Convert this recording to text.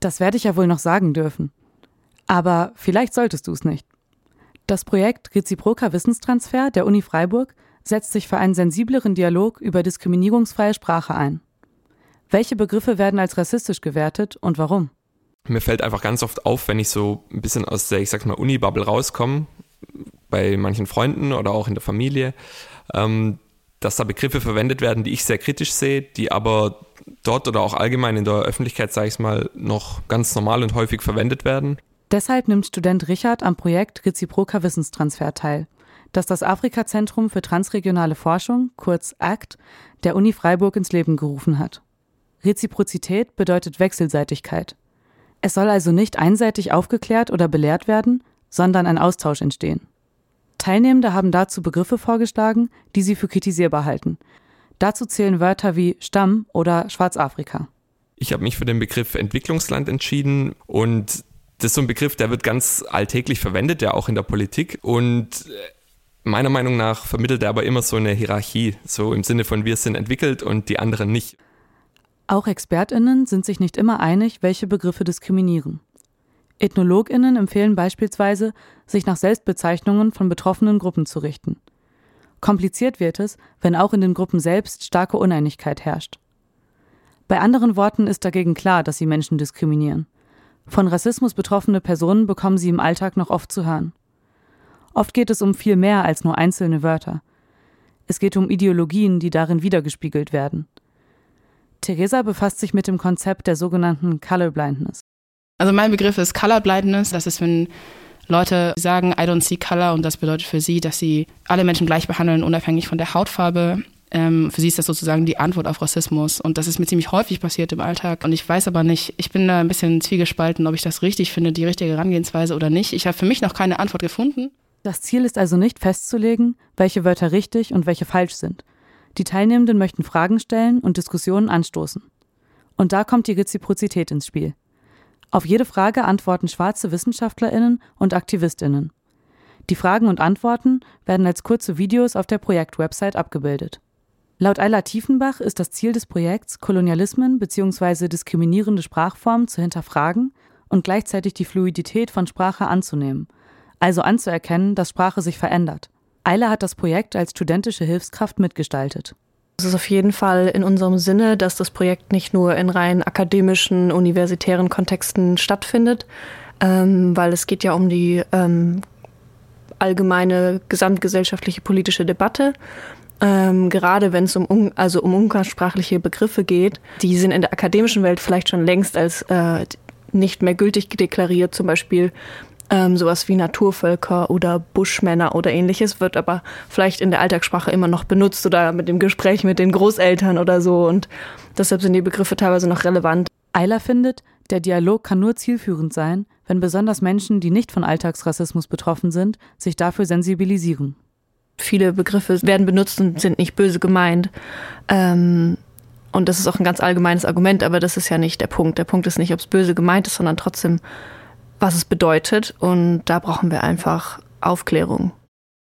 Das werde ich ja wohl noch sagen dürfen. Aber vielleicht solltest du es nicht. Das Projekt Reziproker Wissenstransfer der Uni Freiburg setzt sich für einen sensibleren Dialog über diskriminierungsfreie Sprache ein. Welche Begriffe werden als rassistisch gewertet und warum? Mir fällt einfach ganz oft auf, wenn ich so ein bisschen aus der, ich sag mal, Uni-Bubble rauskomme, bei manchen Freunden oder auch in der Familie, ähm, dass da Begriffe verwendet werden, die ich sehr kritisch sehe, die aber dort oder auch allgemein in der Öffentlichkeit, sage ich mal, noch ganz normal und häufig verwendet werden. Deshalb nimmt Student Richard am Projekt Reziproker Wissenstransfer teil, das das Afrika-Zentrum für transregionale Forschung, kurz ACT, der Uni Freiburg ins Leben gerufen hat. Reziprozität bedeutet Wechselseitigkeit. Es soll also nicht einseitig aufgeklärt oder belehrt werden, sondern ein Austausch entstehen. Teilnehmende haben dazu Begriffe vorgeschlagen, die sie für kritisierbar halten. Dazu zählen Wörter wie Stamm oder Schwarzafrika. Ich habe mich für den Begriff Entwicklungsland entschieden und das ist so ein Begriff, der wird ganz alltäglich verwendet, ja auch in der Politik und meiner Meinung nach vermittelt er aber immer so eine Hierarchie, so im Sinne von wir sind entwickelt und die anderen nicht. Auch Expertinnen sind sich nicht immer einig, welche Begriffe diskriminieren. Ethnologinnen empfehlen beispielsweise, sich nach Selbstbezeichnungen von betroffenen Gruppen zu richten. Kompliziert wird es, wenn auch in den Gruppen selbst starke Uneinigkeit herrscht. Bei anderen Worten ist dagegen klar, dass sie Menschen diskriminieren. Von Rassismus betroffene Personen bekommen sie im Alltag noch oft zu hören. Oft geht es um viel mehr als nur einzelne Wörter. Es geht um Ideologien, die darin wiedergespiegelt werden. Theresa befasst sich mit dem Konzept der sogenannten Colorblindness. Also mein Begriff ist Colorblindness. Das ist, wenn Leute sagen, I don't see color und das bedeutet für sie, dass sie alle Menschen gleich behandeln, unabhängig von der Hautfarbe. Ähm, für sie ist das sozusagen die Antwort auf Rassismus. Und das ist mir ziemlich häufig passiert im Alltag. Und ich weiß aber nicht, ich bin da ein bisschen zwiegespalten, ob ich das richtig finde, die richtige Herangehensweise oder nicht. Ich habe für mich noch keine Antwort gefunden. Das Ziel ist also nicht festzulegen, welche Wörter richtig und welche falsch sind. Die Teilnehmenden möchten Fragen stellen und Diskussionen anstoßen. Und da kommt die Reziprozität ins Spiel. Auf jede Frage antworten schwarze Wissenschaftlerinnen und Aktivistinnen. Die Fragen und Antworten werden als kurze Videos auf der Projektwebsite abgebildet. Laut Ayla Tiefenbach ist das Ziel des Projekts, Kolonialismen bzw. diskriminierende Sprachformen zu hinterfragen und gleichzeitig die Fluidität von Sprache anzunehmen, also anzuerkennen, dass Sprache sich verändert. Ayla hat das Projekt als studentische Hilfskraft mitgestaltet. Es ist auf jeden Fall in unserem Sinne, dass das Projekt nicht nur in rein akademischen, universitären Kontexten stattfindet, ähm, weil es geht ja um die ähm, allgemeine gesamtgesellschaftliche politische Debatte. Ähm, gerade wenn es um, also um umgangssprachliche Begriffe geht, die sind in der akademischen Welt vielleicht schon längst als äh, nicht mehr gültig deklariert. Zum Beispiel ähm, sowas wie Naturvölker oder Buschmänner oder ähnliches wird aber vielleicht in der Alltagssprache immer noch benutzt oder mit dem Gespräch mit den Großeltern oder so und deshalb sind die Begriffe teilweise noch relevant. Eiler findet, der Dialog kann nur zielführend sein, wenn besonders Menschen, die nicht von Alltagsrassismus betroffen sind, sich dafür sensibilisieren. Viele Begriffe werden benutzt und sind nicht böse gemeint. Ähm, und das ist auch ein ganz allgemeines Argument, aber das ist ja nicht der Punkt. Der Punkt ist nicht, ob es böse gemeint ist, sondern trotzdem was es bedeutet. Und da brauchen wir einfach Aufklärung.